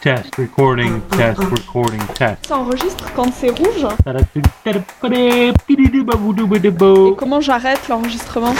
Test, recording, test, recording, test. Ça enregistre quand c'est rouge Et comment j'arrête l'enregistrement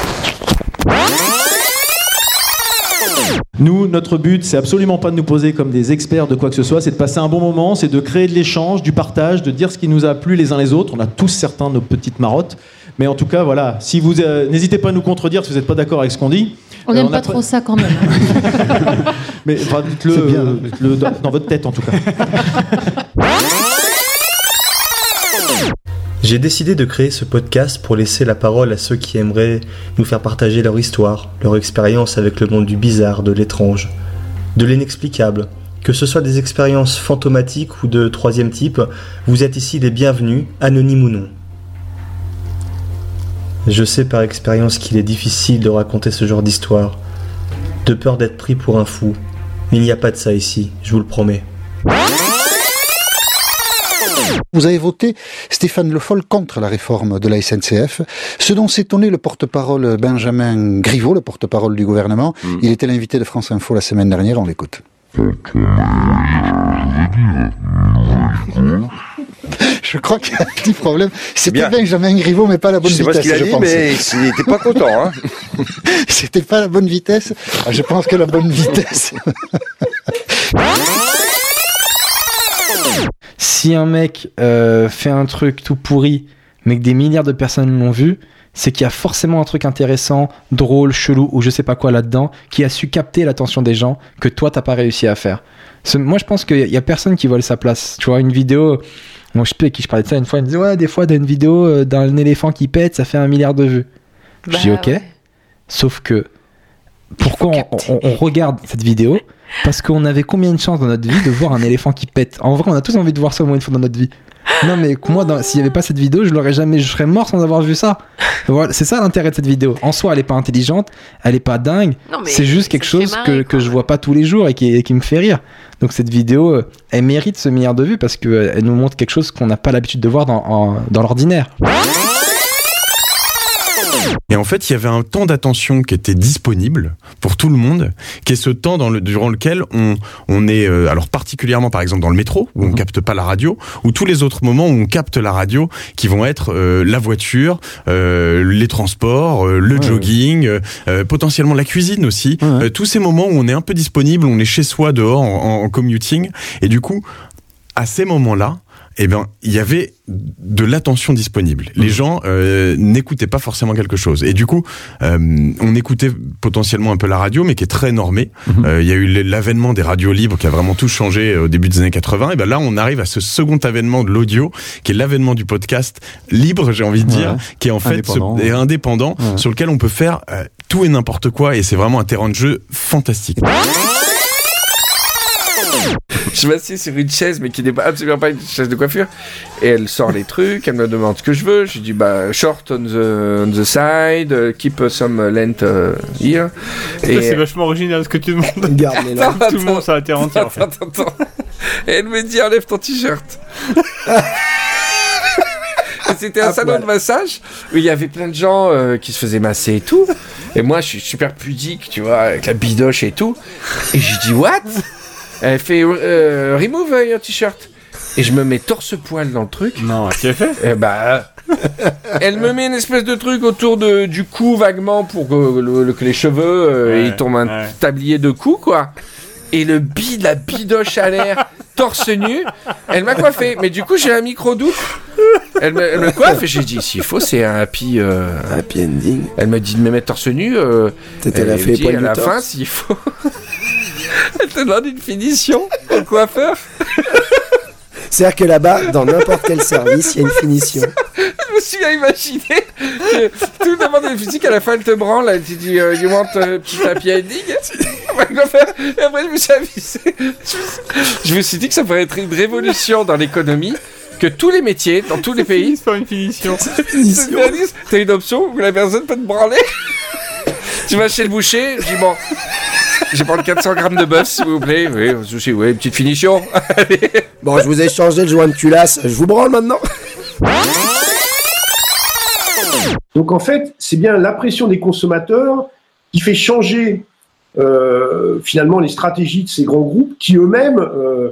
Nous, notre but, c'est absolument pas de nous poser comme des experts de quoi que ce soit, c'est de passer un bon moment, c'est de créer de l'échange, du partage, de dire ce qui nous a plu les uns les autres. On a tous certains nos petites marottes, mais en tout cas, voilà. Si vous euh, n'hésitez pas à nous contredire si vous n'êtes pas d'accord avec ce qu'on dit. On Euh, n'aime a pas trop ça quand même. Mais enfin, dites-le euh, dites-le dans, dans votre tête en tout cas. J'ai décidé de créer ce podcast pour laisser la parole à ceux qui aimeraient nous faire partager leur histoire, leur expérience avec le monde du bizarre, de l'étrange, de l'inexplicable. Que ce soit des expériences fantomatiques ou de troisième type, vous êtes ici les bienvenus, anonymes ou non. Je sais par expérience qu'il est difficile de raconter ce genre d'histoire, de peur d'être pris pour un fou. Mais il n'y a pas de ça ici, je vous le promets. Vous avez voté Stéphane Le Foll contre la réforme de la SNCF, ce dont s'étonnait le porte-parole Benjamin Griveaux, le porte-parole du gouvernement. Il était l'invité de France Info la semaine dernière, on l'écoute. Je crois qu'il y a un petit problème. C'était Bien. Benjamin Griveaux, mais pas la bonne Je sais pas ce vitesse, qu'il a je dit, pense. mais il était pas content. Hein. C'était pas la bonne vitesse. Ah, Je pense que la bonne vitesse. si un mec euh, fait un truc tout pourri, mais que des milliards de personnes l'ont vu, c'est qu'il y a forcément un truc intéressant, drôle, chelou ou je sais pas quoi là-dedans, qui a su capter l'attention des gens que toi t'as pas réussi à faire. Moi je pense qu'il y a personne qui vole sa place. Tu vois, une vidéo. Moi je sais qui je parlais de ça une fois, il me disait ouais, des fois t'as une vidéo euh, d'un éléphant qui pète, ça fait un milliard de vues. je dis ok. Sauf que pourquoi on regarde cette vidéo Parce qu'on avait combien de chances dans notre vie de voir un éléphant qui pète? En vrai, on a tous envie de voir ça au moins une fois dans notre vie. Non mais moi, s'il n'y avait pas cette vidéo, je l'aurais jamais, je serais mort sans avoir vu ça. Voilà, c'est ça l'intérêt de cette vidéo. En soi, elle est pas intelligente, elle est pas dingue. C'est juste quelque chose marrer, que, que je vois pas tous les jours et qui, et qui me fait rire. Donc cette vidéo, euh, elle mérite ce milliard de vues parce qu'elle nous montre quelque chose qu'on n'a pas l'habitude de voir dans, en- dans l'ordinaire. Et en fait, il y avait un temps d'attention qui était disponible pour tout le monde, qui est ce temps dans le, durant lequel on, on est, euh, alors particulièrement par exemple dans le métro, où on capte pas la radio, ou tous les autres moments où on capte la radio, qui vont être euh, la voiture, euh, les transports, euh, le Ouais, jogging, euh, euh, potentiellement la cuisine aussi. Ouais. Euh, tous ces moments où on est un peu disponible, on est chez soi dehors en- en commuting, et du coup, à ces moments-là, eh ben, il y avait de l'attention disponible. Les gens euh, n'écoutaient pas forcément quelque chose. Et du coup, euh, on écoutait potentiellement un peu la radio, mais qui est très normée. Euh, Il y a eu l'avènement des radios libres qui a vraiment tout changé euh, au début des années 80. Et ben là, on arrive à ce second avènement de l'audio, qui est l'avènement du podcast libre, j'ai envie de dire, Ouais. qui est en fait Indépendant. ce- est indépendant, Ouais. sur lequel on peut faire euh, tout et n'importe quoi. Et c'est vraiment un terrain de jeu fantastique. Je m'assieds sur une chaise, mais qui n'est pas, absolument pas une chaise de coiffure. Et elle sort les trucs, elle me demande ce que je veux. Je dis, bah, short on the, on the side, keep some length uh, here. Et C'est vachement original ce que tu demandes. Là. Attends, Tout le monde, ça en fait. Attends, attends, attends. Et elle me dit, enlève ton t-shirt. C'était un salon de massage où il y avait plein de gens euh, qui se faisaient masser et tout. Et moi, je suis super pudique, tu vois, avec la bidoche et tout. Et je dis, what? Elle fait, euh, remove your t-shirt. Et je me mets torse-poil dans le truc. Non, tu as fait? Et bah. Elle me met une espèce de truc autour de, du cou vaguement pour que, le- le- que les cheveux euh, Ouais, ils tombent un ouais. tablier de cou quoi. Et le bide, la bidoche à l'air, torse nu. Elle m'a coiffé, mais du coup j'ai un micro doute. Elle me, elle me coiffe et j'ai dit s'il faut c'est un happy. euh, Happy ending. Elle m'a dit de me mettre torse nu. Euh, T'étais elle la me fée dit à la torse. fin s'il faut. elle te donne une finition au coiffeur. C'est-à-dire que là-bas, dans n'importe quel service, il y a une finition. Je me suis imaginé que tout le monde est physique, à la fin elle te branle, elle te dit euh, You want a petit happy ending On va le faire. Et après je me suis avisé. Je me suis- dit que ça pourrait être une révolution dans l'économie, que tous les métiers, dans tous les pays, par une finition. T'as une option où la personne peut te branler. tu vas chez le boucher, je dis bon. Je vais prendre 400 grammes de bœuf, s'il vous plaît. Oui, souci, oui, petite finition. Allez. Bon, je vous ai changé le joint de culasse. Je vous branle maintenant. Donc en fait, c'est bien la pression des consommateurs qui fait changer euh, finalement les stratégies de ces grands groupes qui eux-mêmes euh,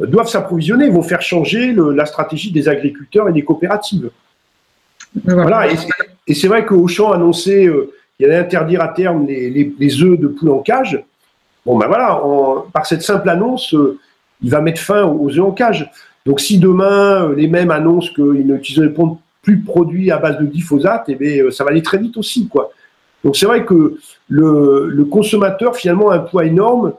doivent s'approvisionner, vont faire changer le, la stratégie des agriculteurs et des coopératives. Voilà, et, c'est- et c'est vrai qu'Auchan a annoncé euh, qu'il allait interdire à terme les, œufs de poule en cage. Bon, ben voilà, par cette simple annonce, euh, il va mettre fin aux œufs en cage. Donc si demain, euh, les mêmes annoncent qu'ils n'utiliseront plus de produits à base de glyphosate, eh bien, euh, ça va aller très vite aussi. Quoi. Donc c'est vrai que le, consommateur, finalement, a un poids énorme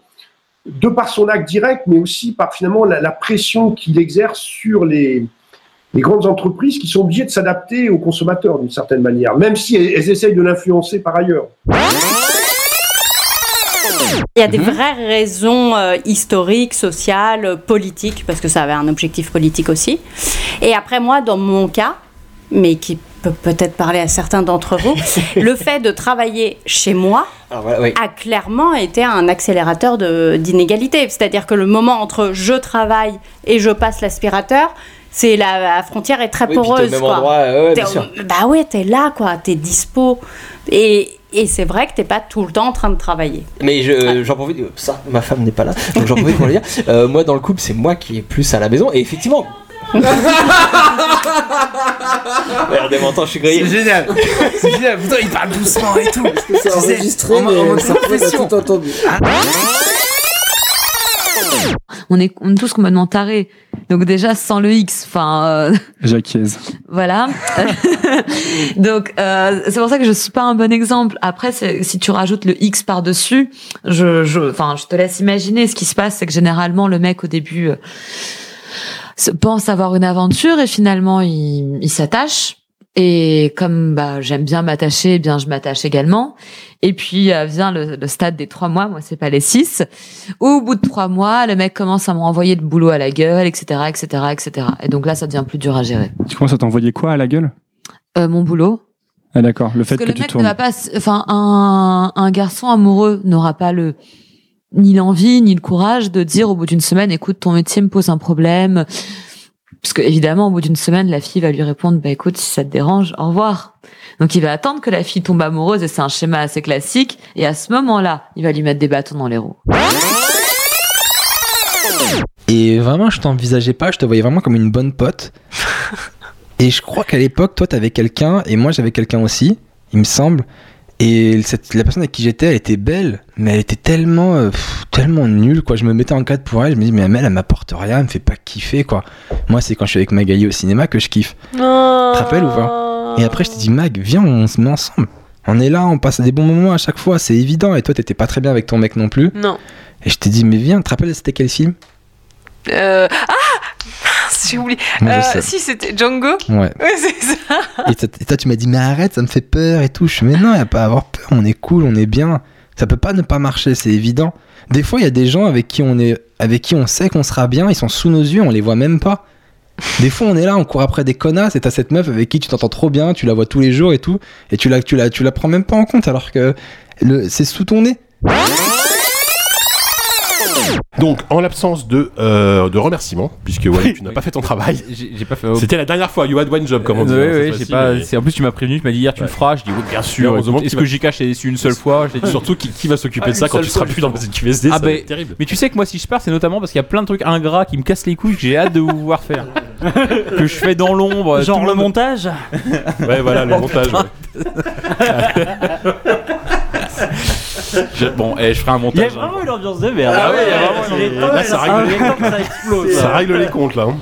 de par son acte direct, mais aussi par finalement la pression qu'il exerce sur les, les grandes entreprises qui sont obligées de s'adapter aux consommateurs d'une certaine manière, même si elles, elles essayent de l'influencer par ailleurs. Il y a des vraies raisons euh, historiques, sociales, politiques, parce que ça avait un objectif politique aussi. Et après, moi, dans mon cas, mais qui peut peut-être parler à certains d'entre vous, le fait de travailler chez moi voilà, oui. a clairement été un accélérateur de- d'inégalité. C'est-à-dire que le moment entre je travaille et je passe l'aspirateur, c'est la, la frontière est très Oui, puis t'es au poreuse. même quoi. endroit, ouais, bien sûr. Bah ouais, t'es là, quoi. T'es dispo. Et, et c'est vrai que t'es pas tout le temps en train de travailler. Mais je- j'en profite, ça, ma femme n'est pas là, donc j'en profite pour le dire. Euh, moi, dans le couple, c'est moi qui est plus à la maison, et effectivement. Regardez, m'entend, je suis grillé. C'est génial. C'est génial. Putain, il parle doucement et tout. C'est enregistré, en- en mode mais ça on a confession. tout entendu. On est, on est tous complètement tarés. Donc déjà sans le X, enfin euh, voilà. Donc euh, c'est pour ça que je suis pas un bon exemple. Après, si tu rajoutes le X par dessus, je, je, enfin, je te laisse imaginer. Ce qui se passe, c'est que généralement le mec au début euh, se- pense avoir une aventure et finalement il, il s'attache. Et comme bah j'aime bien m'attacher, eh bien je m'attache également. Et puis euh, vient le, le stade des trois mois, moi c'est pas les six. Au bout de trois mois, le mec commence à me renvoyer de boulot à la gueule, etc., etc., etc. Et donc là, ça devient plus dur à gérer. Tu commences à t'envoyer quoi à la gueule? Euh, mon boulot, Ah d'accord, le fait parce que, que, le tu mec ne va pas, enfin un, un garçon amoureux n'aura pas le ni l'envie ni le courage de dire au bout d'une semaine, écoute, ton métier me pose un problème. Parce que évidemment, au bout d'une semaine, la fille va lui répondre, bah écoute, si ça te dérange, au revoir. Donc il va attendre que la fille tombe amoureuse et c'est un schéma assez classique. Et à ce moment-là, il va lui mettre des bâtons dans les roues. Et vraiment, je t'envisageais pas, je te voyais vraiment comme une bonne pote. et je crois qu'à l'époque, toi, t'avais quelqu'un, et moi, j'avais quelqu'un aussi, il me semble. Et cette, la personne avec qui j'étais, elle était belle, mais elle était tellement, euh, pff, tellement nulle, quoi. Je me mettais en cadre pour elle, je me dis, mais elle, elle m'apporte rien, elle me fait pas kiffer, quoi. Moi, c'est quand je suis avec Magali au cinéma que je kiffe. Tu te rappelles ou pas? Et après, je t'ai dit, Mag, viens, on se met ensemble. On est là, on passe des bons moments à chaque fois, c'est évident. Et toi, t'étais pas très bien avec ton mec non plus. Non. Et je t'ai dit, mais viens, tu te rappelles, c'était quel film? Euh, ah J'ai oublié. Moi, Euh, si, c'était Django. Ouais. c'est ça. Et toi, et toi, tu m'as dit, mais arrête, ça me fait peur et tout. Je suis, mais non, y a pas à avoir peur, on est cool, on est bien. Ça peut pas ne pas marcher, c'est évident. Des fois, il y a des gens avec qui on est, avec qui on sait qu'on sera bien, ils sont sous nos yeux, on les voit même pas. Des fois, on est là, on court après des connasses, et t'as cette meuf avec qui tu t'entends trop bien, tu la vois tous les jours et tout, et tu la, tu la, tu la prends même pas en compte, alors que c'est sous ton nez. Donc, en l'absence de, euh, de remerciements, puisque Wally, tu n'as pas fait ton travail. J'ai j'ai pas fait. C'était la dernière fois, you had one job, comme on dit. Oui, hein, cette oui, fois-ci, j'ai pas. mais- c'est- En plus, tu m'as prévenu, tu m'as dit hier, tu le feras. Je dis oui, bien sûr. heureusement Est-ce que que l'ai su une seule fois? Dit. Surtout, qui, qui va s'occuper Ah, de ça une quand tu seras plus dans le QSD Ah ça va ben, être terrible. mais tu sais que moi si je pars c'est notamment parce qu'il y a plein de trucs ingrats qui me cassent les couilles que j'ai hâte de vous voir faire que je fais dans l'ombre Genre tout le monde- montage Ouais, voilà, le montage. Je- bon et je ferai un Il y a montage vraiment une ambiance de merde. Ah ouais, il y a vraiment une- ça règle- temps que ça explose. Ça règle les comptes là. hein.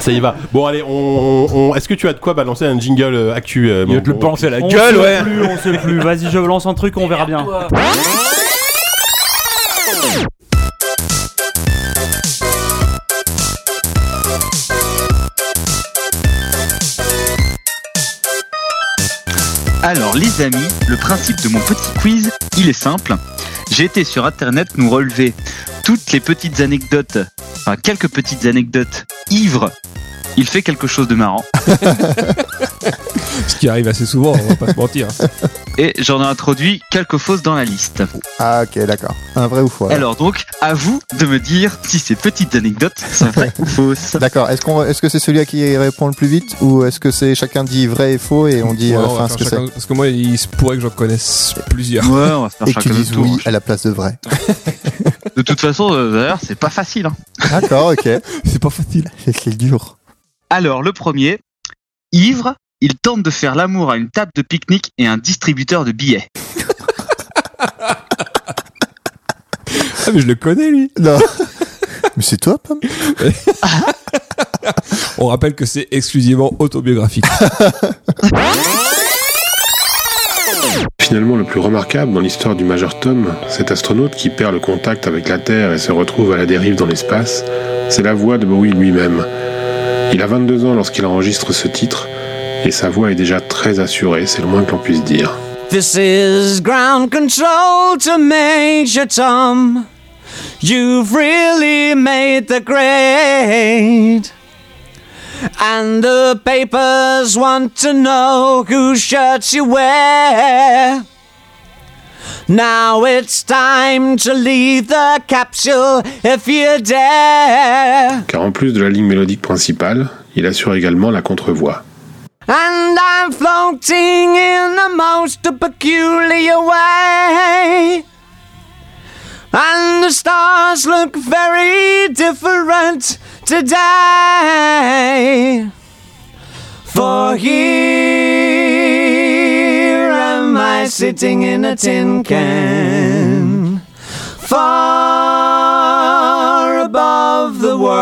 Ça y va. Bon, allez, on, est-ce que tu as de quoi balancer un jingle euh, actu euh, Il te le balancer à la On gueule sait ouais plus, on sait plus. Vas-y, je lance un truc, on verra bien. Alors les amis, le principe de mon petit quiz, il est simple. J'ai été sur internet nous relever toutes les petites anecdotes, enfin quelques petites anecdotes ivres Il fait quelque chose de marrant. Ce qui arrive assez souvent, on va pas se mentir. Et j'en ai introduit quelques fausses dans la liste. Ah ok, d'accord. Un vrai ou faux Alors donc, à vous de me dire si ces petites anecdotes sont vraies ou fausses. D'accord. Est-ce qu'on, est-ce que c'est celui à qui répond le plus vite ou est-ce que c'est chacun dit vrai et faux et on dit à Ouais, la on va fin faire ce que chacun- c'est Parce que moi, il se pourrait que j'en connaisse plusieurs. Ouais, on va faire Et que tu chacun notre tour. oui à la place de vrai. De toute façon, euh, d'ailleurs, c'est pas facile. hein. D'accord, ok. c'est pas facile. C'est dur. Alors, le premier, ivre, il tente de faire l'amour à une table de pique-nique et un distributeur de billets. Ah, mais je le connais, lui. Non. Mais c'est toi, Pam On rappelle que c'est exclusivement autobiographique. Finalement, le plus remarquable dans l'histoire du Major Tom, cet astronaute qui perd le contact avec la Terre et se retrouve à la dérive dans l'espace, c'est la voix de Bowie lui-même. Il a 22 ans lorsqu'il enregistre ce titre, et sa voix est déjà très assurée, c'est le moins que l'on puisse dire. This is ground control to Major Tom. You've really made the grade. And the papers want to know whose shirts you wear. Now it's time to leave the capsule if you dare. Car en plus de la ligne mélodique principale, il assure également la contrevoix. And I'm floating in the most peculiar way. And the stars look very different today. For here sitting in a tin can. Far above the world.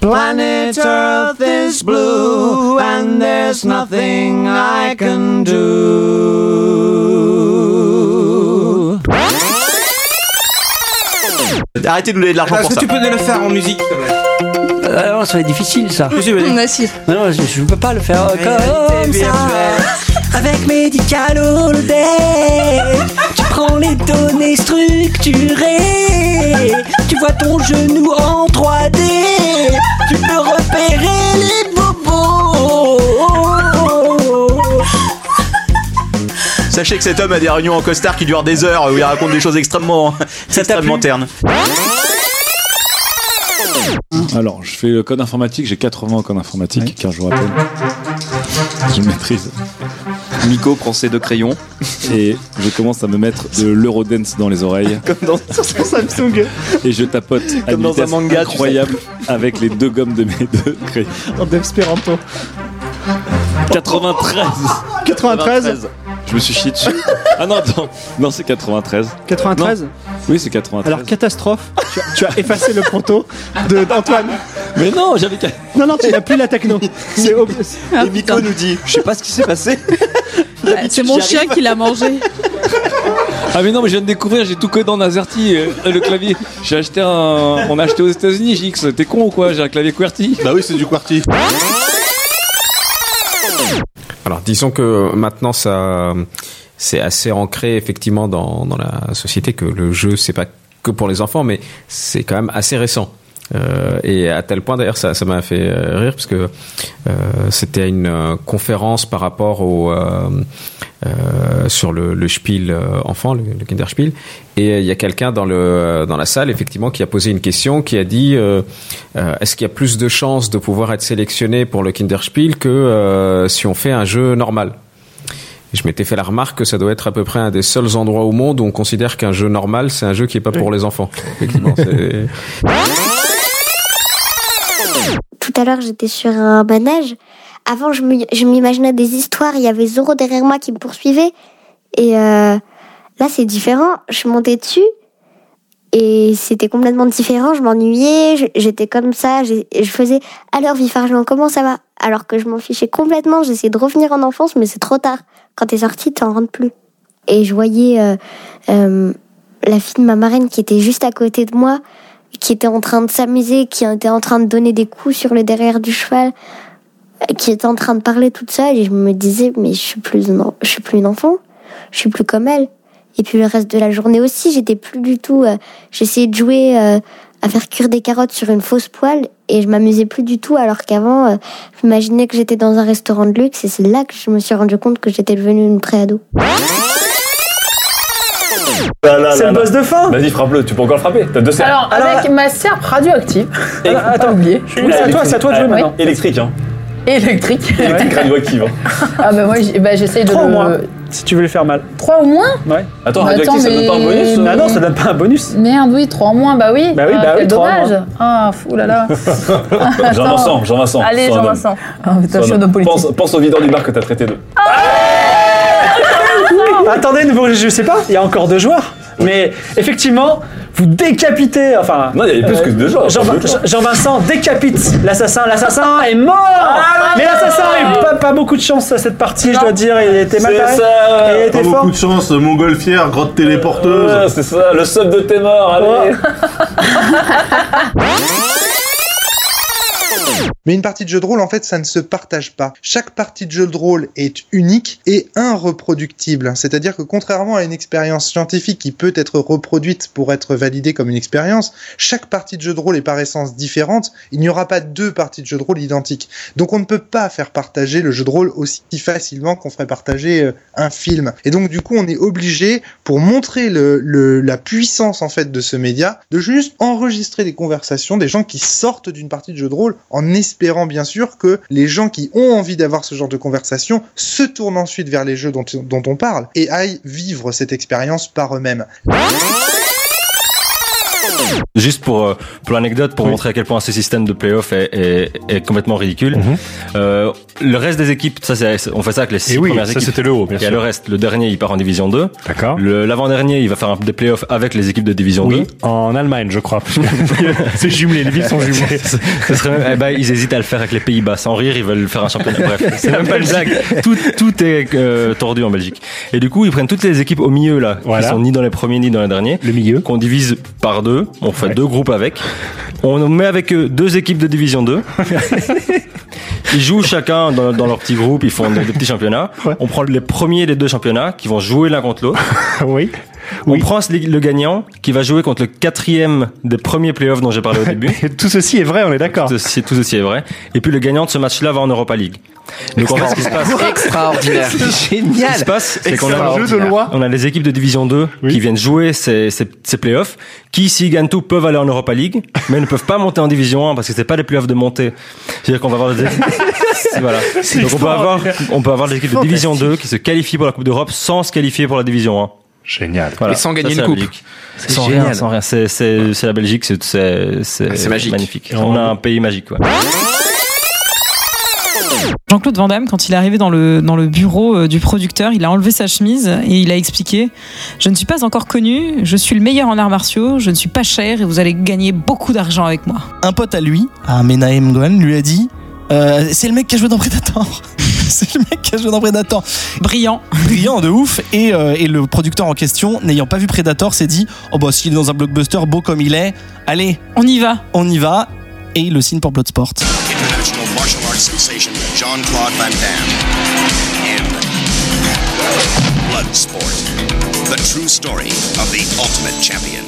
Planet Earth is blue, and there's nothing I can do. Arrêtez de nous donner de l'argent Est-ce pour que ça. tu peux nous le faire en musique, s'il te plaît Alors, ça va être difficile ça. Vas-y. Non, non, je, je peux pas le faire comme ça. Avec Medical All Day, tu prends les données structurées, tu vois ton genou en 3D, tu peux repérer les Sachez que cet homme a des réunions en costard qui durent des heures où il raconte des choses extrêmement, extrêmement ternes. Alors, je fais le code informatique, j'ai 80 en code informatique, car je vous rappelle, je maîtrise. Nico prend ses deux crayons. Et je commence à me mettre de l'Eurodance dans les oreilles. Comme dans sur son Samsung. Et je tapote à Comme une dans un manga, tu sais. incroyable avec les deux gommes de mes deux crayons. En espéranto. 93 93 Je me suis chié dessus. Ah non, attends. Non, c'est 93. 93 Non. Oui, c'est 93. Alors, catastrophe, tu as, tu as effacé le proto de- d'Antoine. Mais non, j'avais qu'à. Non, non, tu n'as plus la techno. C'est ob- Et Nico nous dit Je sais pas ce qui s'est passé. C'est mon chien qui l'a mangé. Ah mais non mais je viens de découvrir j'ai tout codé en AZERTY euh, le clavier j'ai acheté un on a acheté aux États-Unis JX t'es con ou quoi? J'ai un clavier QWERTY bah oui c'est du QWERTY Alors disons que maintenant c'est assez ancré effectivement dans, dans la société que le jeu c'est pas que pour les enfants mais c'est quand même assez récent. Euh, et à tel point d'ailleurs ça ça m'a fait euh, rire parce que euh, c'était une euh, conférence par rapport au euh, euh, sur le, le Spiel enfant le, le Kinderspiel et il y a quelqu'un dans le dans la salle effectivement qui a posé une question qui a dit est-ce qu'il y a plus de chances de pouvoir être sélectionné pour le Kinderspiel que euh, si on fait un jeu normal? Je m'étais fait la remarque que ça doit être à peu près un des seuls endroits au monde où on considère qu'un jeu normal c'est un jeu qui est pas pour les enfants. Effectivement c'est Tout à l'heure, j'étais sur un manège. Avant, je m'imaginais des histoires. Il y avait Zoro derrière moi qui me poursuivait. Et euh, là, c'est différent. Je montée dessus. Et c'était complètement différent. Je m'ennuyais. J'étais comme ça. Je faisais Alors, Vif Argent, comment ça va? Alors que je m'en fichais complètement. J'essayais de revenir en enfance, mais c'est trop tard. Quand t'es sorti, t'en rentres plus. Et je voyais euh, euh, la fille de ma marraine qui était juste à côté de moi qui était en train de s'amuser, qui était en train de donner des coups sur le derrière du cheval, euh, qui était en train de parler toute seule, et je me disais, mais je suis plus, en- je suis plus une enfant, je suis plus comme elle. Et puis le reste de la journée aussi, j'étais plus du tout. euh, J'essayais de jouer euh, à faire cuire des carottes sur une fausse poêle et je m'amusais plus du tout alors qu'avant, j'imaginais que j'étais dans un restaurant de luxe et c'est là que je me suis rendu compte que j'étais devenue une préado. C'est le boss de fin Vas-y, frappe-le, tu peux encore le frapper. T'as deux serres. Alors, Avec ma serpe radioactive. Alors, attends, oublié. Oui, c'est à toi, c'est à toi de jouer maintenant. Électrique, hein. Électrique. Électrique radioactive. hein. Ah bah moi bah, j'essaye de Trois au le... moins, si tu veux le faire mal. 3 au moins? Ouais. Attends, Bah, radioactive, ça attends, donne pas un mais- bonus euh Ah non, ça donne pas un bonus. Merde, oui, 3 en moins, bah oui. Bah oui, Ah, bah oui, dommage. Ah, fou là là. Jean-Vincent, Jean-Vincent. Allez, sois un homme. Jean-Vincent. Ah, putain, je suis Sois un homme politique. Pense, pense au videur du bar que t'as traité de. Attendez, nouveau- je sais pas, il y a encore deux joueurs. Mais effectivement, vous décapitez, enfin. Non, il y avait plus que deux joueurs, Jean- pas deux joueurs. Jean-Vincent décapite l'assassin. L'assassin est mort Ah, Mais l'assassin a eu pas, pas beaucoup de chance à cette partie, je dois dire. Il était mal barré. ça. Il Pas était fort. beaucoup de chance, montgolfière, grotte téléporteuse. Ouais, c'est ça, le sub de tes morts, allez. Mais une partie de jeu de rôle, en fait, ça ne se partage pas. Chaque partie de jeu de rôle est unique et irreproductible. C'est-à-dire que contrairement à une expérience scientifique qui peut être reproduite pour être validée comme une expérience, chaque partie de jeu de rôle est par essence différente. Il n'y aura pas deux parties de jeu de rôle identiques. Donc on ne peut pas faire partager le jeu de rôle aussi facilement qu'on ferait partager euh, un film. Et donc du coup, on est obligé, pour montrer le, le- la puissance en fait de ce média, de juste enregistrer des conversations des gens qui sortent d'une partie de jeu de rôle en espérant bien sûr que les gens qui ont envie d'avoir ce genre de conversation se tournent ensuite vers les jeux dont, dont on parle et aillent vivre cette expérience par eux-mêmes. Juste pour, euh, pour l'anecdote, pour montrer à quel point ce système de playoff est, est, est complètement ridicule. Mhm. Euh, le reste des équipes, ça c'est, on fait ça avec les six Et oui, premières ça, équipes. c'était le haut, bien Il y a sûr. le reste. Le dernier, il part en division 2. D'accord. Le- L'avant-dernier, il va faire un, des playoffs avec les équipes de division Oui, 2. en Allemagne, je crois. C'est jumelé, les villes sont jumelées. Ce serait même- eh ben, ils hésitent à le faire avec les Pays-Bas. Sans rire, ils veulent faire un championnat. Bref, c'est même pas une blague. Tout, tout est euh, tordu en Belgique. Et du coup, ils prennent toutes les équipes au milieu là, Voilà. qui sont ni dans les premiers ni dans les derniers. Le milieu. Qu'on divise par deux. On fait deux groupes avec. On met avec eux deux équipes de division 2. Ils jouent chacun dans, dans leur petit groupe, ils font des, des petits championnats. On prend les premiers des deux championnats qui vont jouer l'un contre l'autre. oui. On prend le gagnant qui va jouer contre le quatrième des premiers playoffs dont j'ai parlé au début. tout ceci est vrai, on est d'accord. Tout ceci, tout ceci est vrai. Et puis le gagnant de ce match-là va en Europa League. Donc en fait, ce qui se passe, Extraordinaire. Ce qui se passe, c'est qu'on a, Extraordinaire. Jeu de loi. on a les équipes de Division 2 qui viennent jouer ces, ces, ces playoffs, qui s'ils gagnent tout peuvent aller en Europa League, mais ne peuvent pas monter en Division 1 parce que c'est pas les playoffs de montée. C'est-à-dire qu'on va avoir des équipes. voilà. C'est Donc on peut avoir, on peut avoir des équipes de Division 2 qui se qualifient pour la Coupe d'Europe sans se qualifier pour la Division 1. Génial. Voilà. Et sans Ça, gagner c'est une coupe. C'est Sans génial. rien, sans rien. C'est, c'est, c'est la Belgique, c'est, c'est, c'est, Ah, c'est magique. magnifique. On a un pays magique, quoi. Jean-Claude Van Damme, quand il est arrivé dans le, dans le bureau euh, du producteur, il a enlevé sa chemise et il a expliqué Je ne suis pas encore connu, je suis le meilleur en arts martiaux, je ne suis pas cher et vous allez gagner beaucoup d'argent avec moi. Un pote à lui, à Menahem Gohan, lui a dit euh, C'est le mec qui a joué dans Predator. C'est le mec qui a joué dans Predator. Brillant. Brillant de ouf. Et, euh, et le producteur en question, n'ayant pas vu Predator, s'est dit Oh bah, s'il est dans un blockbuster beau comme il est, allez, on y va. On y va. Et il le signe pour Bloodsport. International martial arts sensation Jean-Claude Van Damme in Bloodsport, the true story of the ultimate champion.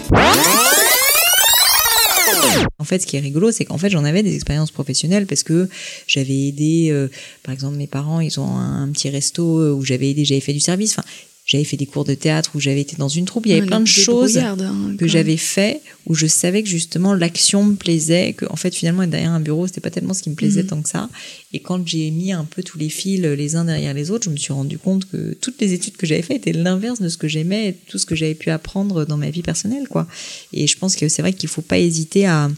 En fait, ce qui est rigolo, c'est qu'en fait, j'en avais des expériences professionnelles parce que j'avais aidé, euh, par exemple, mes parents, ils ont un, petit resto euh, où j'avais aidé, j'avais fait du service. J'avais fait des cours de théâtre où j'avais été dans une troupe. Il y avait Ouais, plein de choses hein, que j'avais fait où je savais que justement l'action me plaisait, que en fait finalement être derrière un bureau c'était pas tellement ce qui me plaisait Mhm. tant que ça. Et quand j'ai mis un peu tous les fils les uns derrière les autres, je me suis rendu compte que toutes les études que j'avais faites étaient l'inverse de ce que j'aimais, tout ce que j'avais pu apprendre dans ma vie personnelle, quoi. Et je pense que c'est vrai qu'il faut pas hésiter à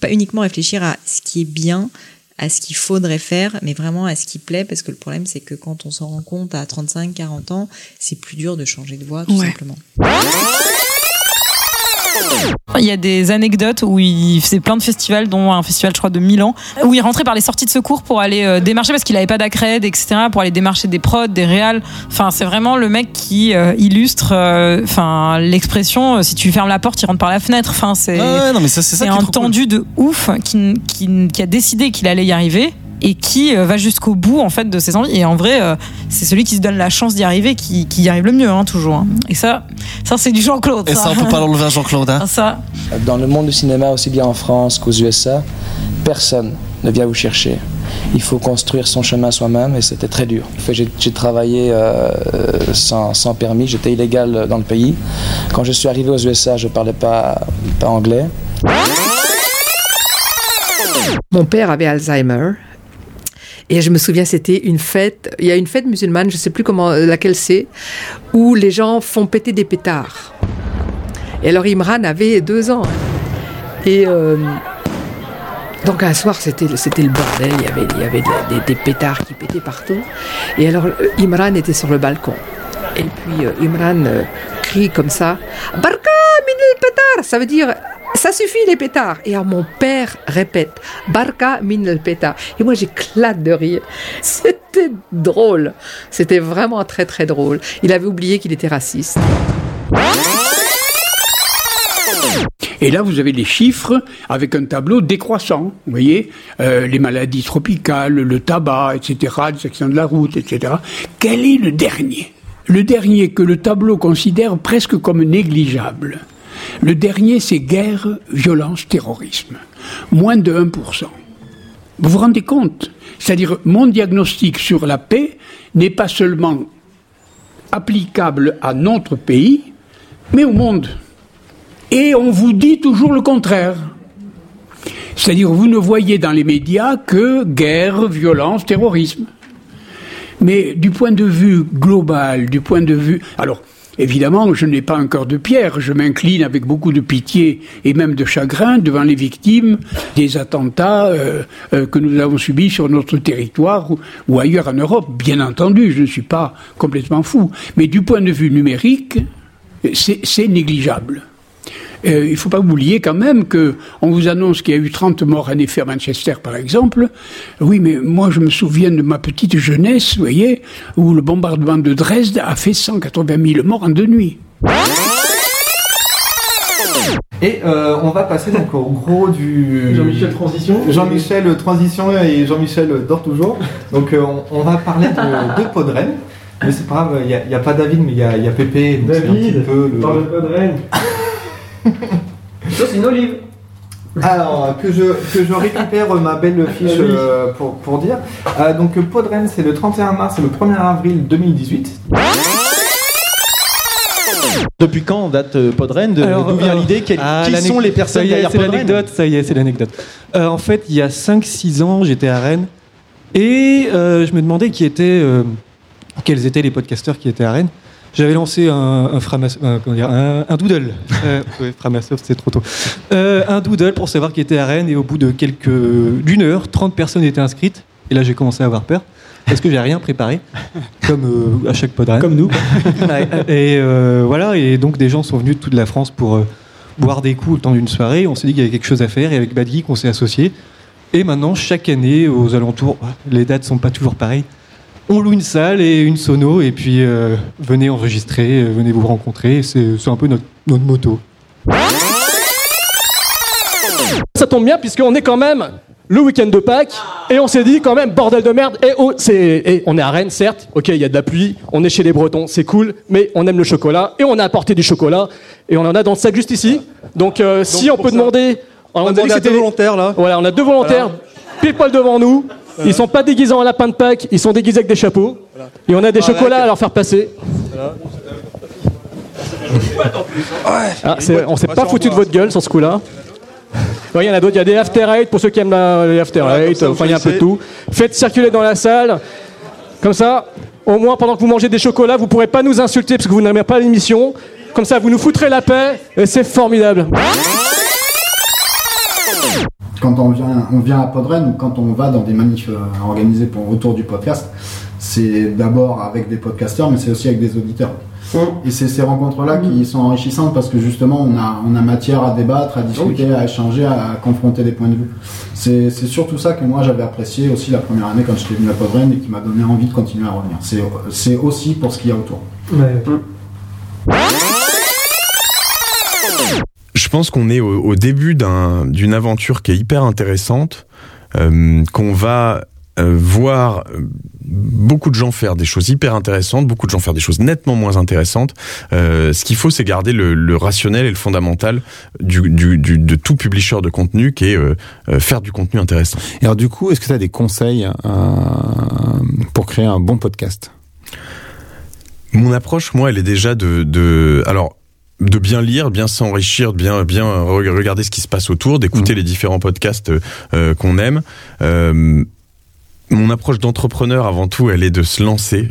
pas uniquement réfléchir à ce qui est bien, à ce qu'il faudrait faire, mais vraiment à ce qui plaît, parce que le problème, c'est que quand on s'en rend compte à 35, 40 ans, c'est plus dur de changer de voie, tout Ouais. simplement. Il y a des anecdotes où il faisait plein de festivals, dont un festival, je crois, de Milan, où il rentrait par les sorties de secours pour aller euh, démarcher parce qu'il n'avait pas d'accred, etc., pour aller démarcher des prods, des réals. Enfin, c'est vraiment le mec qui euh, illustre, euh, l'expression si tu fermes la porte, il rentre par la fenêtre. Enfin, c'est ouais, est un cool. tendu de ouf qui, qui, qui a décidé qu'il allait y arriver. Et qui euh, va jusqu'au bout en fait de ses envies. Et en vrai, euh, c'est celui qui se donne la chance d'y arriver qui, qui y arrive le mieux, hein, toujours. hein. Et ça, ça c'est du Jean-Claude. Et ça, on peut pas l'enlever à Jean-Claude. Hein. Ça. Dans le monde du cinéma, aussi bien en France qu'aux USA, personne ne vient vous chercher. Il faut construire son chemin soi-même et c'était très dur. En fait, J'ai j'ai travaillé euh, sans, sans permis, j'étais illégal dans le pays. Quand je suis arrivé aux USA, je ne parlais pas, pas anglais. Mon père avait Alzheimer. Et je me souviens, c'était une fête. Il y a une fête musulmane, je ne sais plus euh, laquelle c'est, où les gens font péter des pétards. Et alors Imran avait deux ans. Et euh, donc un soir, c'était le bordel. Il y avait des, pétards qui pétaient partout. Et alors euh, Imran était sur le balcon. Et puis Imran crie comme ça, Barka min el pétard. Ça veut dire ça suffit les pétards. Et alors mon père répète Barka min el pétard. Et moi j'éclate de rire. C'était drôle. C'était vraiment très très drôle. Il avait oublié qu'il était raciste. Et là, vous avez les chiffres avec un tableau décroissant. Vous voyez, Euh, les maladies tropicales, le tabac, etc., accidents de la route, etc. Quel est le dernier? Le dernier que le tableau considère presque comme négligeable. Le dernier, c'est guerre, violence, terrorisme. Moins de 1%. Vous vous rendez compte? C'est-à-dire, mon diagnostic sur la paix n'est pas seulement applicable à notre pays, mais au monde. Et on vous dit toujours le contraire. C'est-à-dire, vous ne voyez dans les médias que guerre, violence, terrorisme. Mais du point de vue global, du point de vue... Alors, évidemment, je n'ai pas un cœur de pierre, je m'incline avec beaucoup de pitié et même de chagrin devant les victimes des attentats euh, euh, que nous avons subis sur notre territoire ou, ailleurs en Europe. Bien entendu, je ne suis pas complètement fou. Mais du point de vue numérique, c'est négligeable. Euh, il ne faut pas oublier quand même que on vous annonce qu'il y a eu 30 morts en effet à Manchester, par exemple. Oui, mais moi, je me souviens de ma petite jeunesse, vous voyez, où le bombardement de Dresde a fait 180 000 morts en deux nuits. Et euh, on va passer donc au gros du. Jean-Michel Transition. Jean-Michel Transition et Jean-Michel dort toujours. Donc euh, on, on va parler de, de Podren. Mais c'est pas grave, il n'y a, pas David, mais il y a, il y a Pépé. donc c'est un petit David, peu le- parle pas de c'est une olive. Alors, que je, que je récupère ma belle fiche euh, pour, pour dire. Euh, donc, Podren, c'est le 31 mars et le 1er avril 2018. Depuis quand date euh, Podren D'où vient euh, l'idée? Ah, Qui l'anec- sont les personnes est, derrière C'est Podren? l'anecdote, ça y est, c'est l'anecdote. Euh, en fait, il y a 5-6 ans, j'étais à Rennes et euh, je me demandais qui étaient, euh, quels étaient les podcasteurs qui étaient à Rennes. J'avais lancé un, un, framas- un- comment dire, un, un doodle. Euh, ouais, Framasoft, c'est trop tôt. Euh, un doodle pour savoir qui était à Rennes et au bout de quelques d'une heure, 30 personnes étaient inscrites. Et là, j'ai commencé à avoir peur parce que j'ai rien préparé, comme euh, à chaque pod Comme nous. et euh, voilà, et donc des gens sont venus de toute la France pour euh, boire des coups le temps d'une soirée. On s'est dit qu'il y avait quelque chose à faire et avec Bad Geek, on s'est associés. Et maintenant, chaque année, aux alentours, les dates sont pas toujours pareilles. On loue une salle et une sono et puis euh, venez enregistrer, euh, venez vous rencontrer. C'est c'est un peu notre, notre moto. Ça tombe bien puisqu'on est quand même le week-end de Pâques et on s'est dit quand même bordel de merde et, oh, c'est, et on est à Rennes certes, ok il y a de la pluie, on est chez les Bretons, c'est cool, mais on aime le chocolat et on a apporté du chocolat et on en a dans le sac juste ici. Donc, euh, si on peut demander, on, a dit que c'était- volontaires là. Voilà, on a deux volontaires pile poil devant nous. Ils sont pas déguisés en lapin de Pâques, ils sont déguisés avec des chapeaux. Et on a des Voilà. chocolats à leur faire passer. Ah, c'est- on s'est pas foutu de votre gueule sur ce coup-là. Ouais, Il y en a d'autres, il y a des after eight pour ceux qui aiment la- les after Voilà, eight, enfin il y a un peu de tout. Faites circuler dans la salle, comme ça, au moins pendant que vous mangez des chocolats, vous pourrez pas nous insulter parce que vous n'aimez pas l'émission. Comme ça, vous nous foutrez la paix et c'est formidable. Quand on vient, on vient à Podren ou quand on va dans des manifs euh, organisés pour autour du podcast, c'est d'abord avec des podcasteurs, mais c'est aussi avec des auditeurs. Et c'est ces rencontres-là qui sont enrichissantes parce que justement, on a, on a matière à débattre, à discuter, à échanger, à, à confronter des points de vue. C'est surtout ça que moi j'avais apprécié aussi la première année quand j'étais venu à Podren et qui m'a donné envie de continuer à revenir. C'est c'est aussi pour ce qu'il y a autour. Je pense qu'on est au, au début d'un- d'une aventure qui est hyper intéressante, euh, qu'on va euh, voir euh, beaucoup de gens faire des choses hyper intéressantes, beaucoup de gens faire des choses nettement moins intéressantes. Euh, ce qu'il faut, c'est garder le, le rationnel et le fondamental du, du, du- de tout publisher de contenu, qui est euh, faire du contenu intéressant. Et alors du coup, est-ce que tu as des conseils pour créer un bon podcast? Mon approche, moi, elle est déjà de, de alors de bien lire, bien s'enrichir, de bien bien re- regarder ce qui se passe autour, d'écouter les différents podcasts euh, qu'on aime. Euh, mon approche d'entrepreneur, avant tout, elle est de se lancer.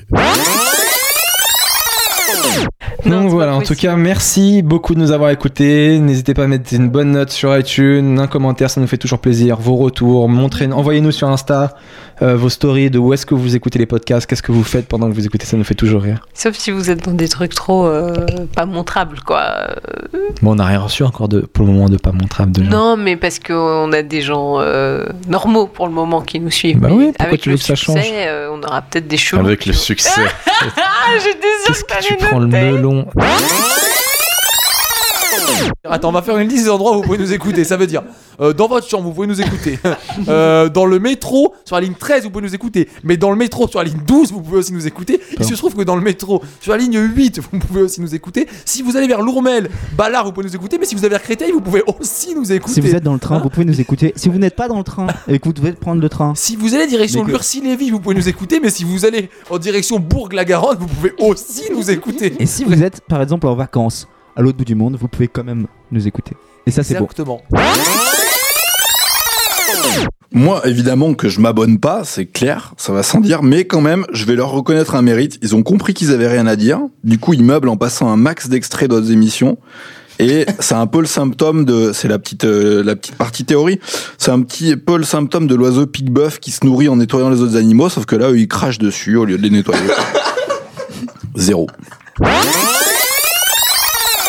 Donc voilà, en tout cas, merci beaucoup de nous avoir écoutés. N'hésitez pas à mettre une bonne note sur iTunes, un commentaire, ça nous fait toujours plaisir. Vos retours, montrez, envoyez-nous sur Insta euh, vos stories de où est-ce que vous écoutez les podcasts, qu'est-ce que vous faites pendant que vous écoutez, ça nous fait toujours rire. Sauf si vous êtes dans des trucs trop euh, pas montrables, quoi. Bon, on n'a rien reçu encore de, pour le moment de pas montrable de gens. Non, mais parce qu'on a des gens euh, normaux pour le moment qui nous suivent. Bah oui, pourquoi avec tu le veux que ça succès, change euh, on aura peut-être des chelous. Avec le succès. ah, j'étais sûre que Tu prends le melon? Attends, on va faire une liste des endroits où vous pouvez nous écouter. Ça veut dire, euh, dans votre chambre, vous pouvez nous écouter. Euh, dans le métro, sur la ligne 13, vous pouvez nous écouter. Mais dans le métro, sur la ligne 12, vous pouvez aussi nous écouter. Il se trouve que dans le métro, sur la ligne 8, vous pouvez aussi nous écouter. Si vous allez vers Lourmel, Ballard, vous pouvez nous écouter. Mais si vous allez vers Créteil, vous pouvez aussi nous écouter. Si vous êtes dans le train, vous pouvez nous écouter. Si vous n'êtes pas dans le train et que vous devez prendre le train. Si vous allez direction que- Lurcy-Lévis, vous pouvez nous écouter. Mais si vous allez en direction Bourg-la-Garonne, vous pouvez aussi nous écouter. Et si vous êtes par exemple en vacances à l'autre bout du monde, vous pouvez quand même nous écouter. Et ça c'est beau. Exactement. Moi, évidemment que je m'abonne pas, c'est clair, ça va sans dire, mais quand même, je vais leur reconnaître un mérite. Ils ont compris qu'ils avaient rien à dire. Du coup, ils meublent en passant un max d'extraits d'autres émissions. Et c'est un peu le symptôme de, c'est la petite, euh, la petite partie théorie. C'est un petit peu le symptôme de l'oiseau pique-bœuf qui se nourrit en nettoyant les autres animaux, sauf que là, eux, ils crachent dessus au lieu de les nettoyer. Zéro.